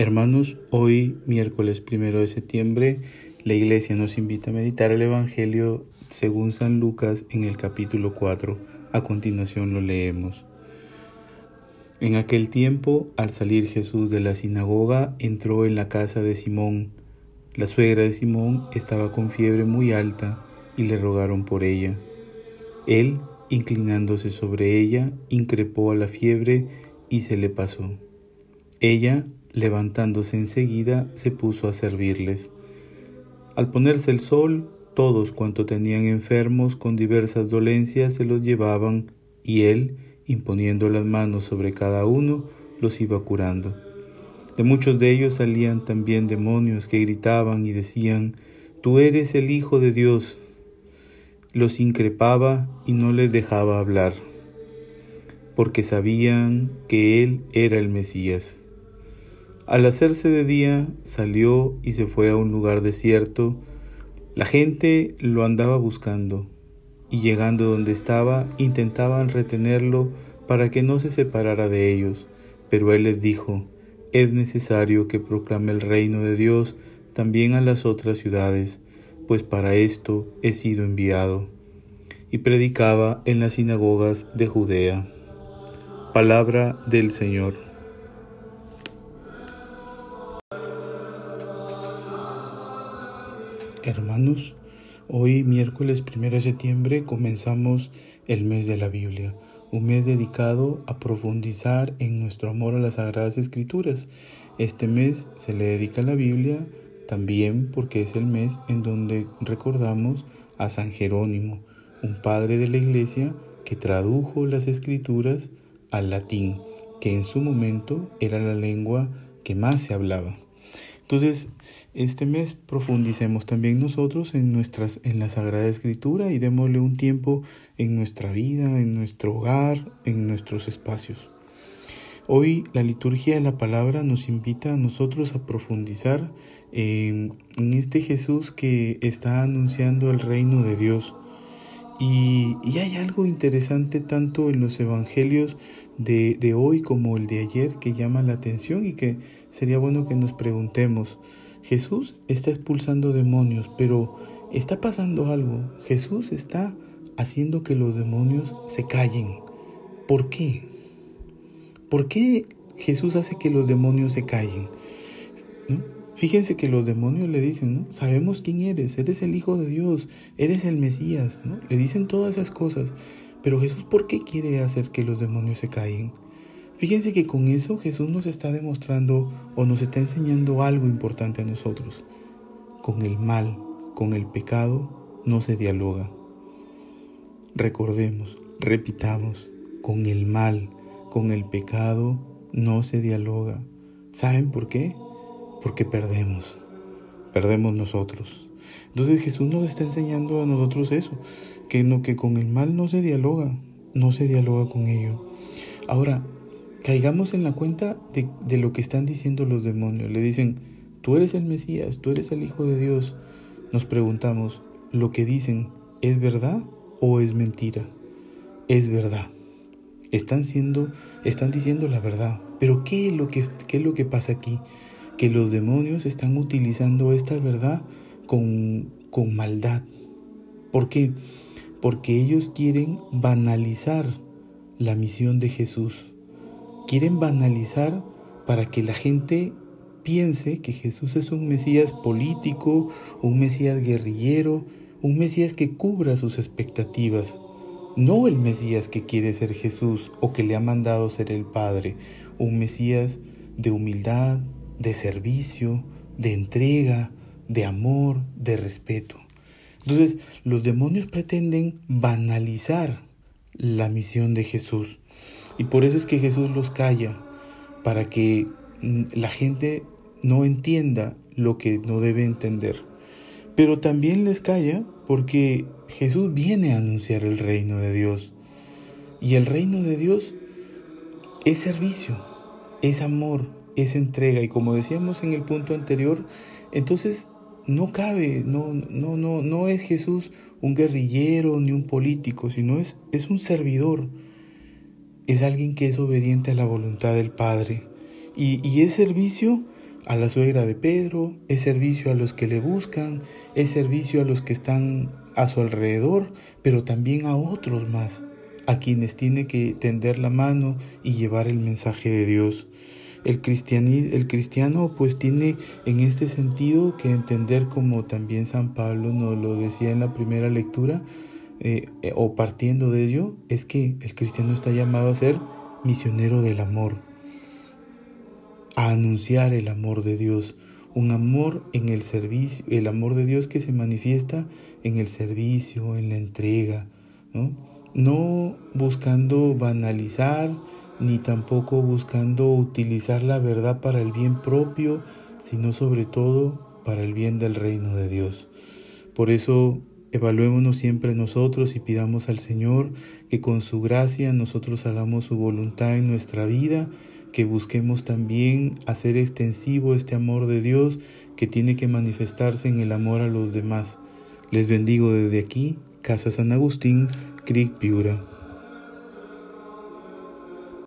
Hermanos, hoy miércoles primero de septiembre, la iglesia nos invita a meditar el Evangelio según San Lucas en el capítulo 4. A continuación lo leemos. En aquel tiempo, al salir Jesús de la sinagoga, entró en la casa de Simón. La suegra de Simón estaba con fiebre muy alta y le rogaron por ella. Él, inclinándose sobre ella, increpó a la fiebre y se le pasó. Ella, levantándose enseguida, se puso a servirles. Al ponerse el sol, todos cuanto tenían enfermos con diversas dolencias se los llevaban, y él, imponiendo las manos sobre cada uno, los iba curando. De muchos de ellos salían también demonios que gritaban y decían, Tú eres el Hijo de Dios. Los increpaba y no les dejaba hablar, porque sabían que Él era el Mesías. Al hacerse de día, salió y se fue a un lugar desierto. La gente lo andaba buscando, y llegando donde estaba, intentaban retenerlo para que no se separara de ellos. Pero él les dijo, es necesario que proclame el reino de Dios también a las otras ciudades, pues para esto he sido enviado. Y predicaba en las sinagogas de Judea. Palabra del Señor. Hermanos, hoy miércoles 1 de septiembre comenzamos el mes de la Biblia, un mes dedicado a profundizar en nuestro amor a las Sagradas Escrituras. Este mes se le dedica a la Biblia también porque es el mes en donde recordamos a San Jerónimo, un padre de la Iglesia que tradujo las Escrituras al latín, que en su momento era la lengua que más se hablaba. Entonces, este mes profundicemos también nosotros en nuestras en la Sagrada Escritura y démosle un tiempo en nuestra vida, en nuestro hogar, en nuestros espacios. Hoy la liturgia de la palabra nos invita a nosotros a profundizar en, en este Jesús que está anunciando el reino de Dios. Y, y, hay algo interesante tanto en los evangelios de, de, hoy como el de ayer que llama la atención y que sería bueno que nos preguntemos. Jesús está expulsando demonios, pero está pasando algo. Jesús está haciendo que los demonios se callen. ¿Por qué? ¿Por qué Jesús hace que los demonios se callen? ¿No? Fíjense que los demonios le dicen, ¿no? Sabemos quién eres, eres el Hijo de Dios, eres el Mesías, ¿no? Le dicen todas esas cosas. Pero Jesús, ¿por qué quiere hacer que los demonios se callen? Fíjense que con eso Jesús nos está demostrando o nos está enseñando algo importante a nosotros. Con el mal, con el pecado, no se dialoga. Recordemos, repitamos, con el mal, con el pecado, no se dialoga. ¿Saben por qué? Porque perdemos, perdemos nosotros. Entonces Jesús nos está enseñando a nosotros eso, que, no, que con el mal no se dialoga, no se dialoga con ello. Ahora, caigamos en la cuenta de, de lo que están diciendo los demonios. Le dicen, tú eres el Mesías, tú eres el Hijo de Dios. Nos preguntamos, ¿lo que dicen es verdad o es mentira? Es verdad. Están siendo, están diciendo la verdad. Pero ¿qué es lo que, qué es lo que pasa aquí? Que los demonios están utilizando esta verdad con, con maldad. ¿Por qué? Porque ellos quieren banalizar la misión de Jesús. Quieren banalizar para que la gente piense que Jesús es un Mesías político, un Mesías guerrillero, un Mesías que cubra sus expectativas. No el Mesías que quiere ser Jesús o que le ha mandado ser el Padre, un Mesías de humildad, de servicio, de entrega, de amor, de respeto. Entonces, los demonios pretenden banalizar la misión de Jesús. Y por eso es que Jesús los calla, para que mm, la gente no entienda lo que no debe entender. Pero también les calla porque Jesús viene a anunciar el reino de Dios. Y el reino de Dios es servicio, es amor, esa entrega. Y como decíamos en el punto anterior, entonces no cabe, no, no, no, no es Jesús un guerrillero ni un político, sino es, es un servidor. Es alguien que es obediente a la voluntad del Padre. Y, y es servicio a la suegra de Pedro, es servicio a los que le buscan, es servicio a los que están a su alrededor, pero también a otros más, a quienes tiene que tender la mano y llevar el mensaje de Dios. El, el cristiano pues tiene en este sentido que entender como también San Pablo nos lo decía en la primera lectura, eh, eh, o partiendo de ello, es que el cristiano está llamado a ser misionero del amor, a anunciar el amor de Dios, un amor en el servicio, el amor de Dios que se manifiesta en el servicio, en la entrega, ¿no? no buscando banalizar, ni tampoco buscando utilizar la verdad para el bien propio, sino sobre todo para el bien del reino de Dios. Por eso evaluémonos siempre nosotros y pidamos al Señor que con su gracia nosotros hagamos su voluntad en nuestra vida, que busquemos también hacer extensivo este amor de Dios que tiene que manifestarse en el amor a los demás. Les bendigo desde aquí, Casa San Agustín, Creek Piura.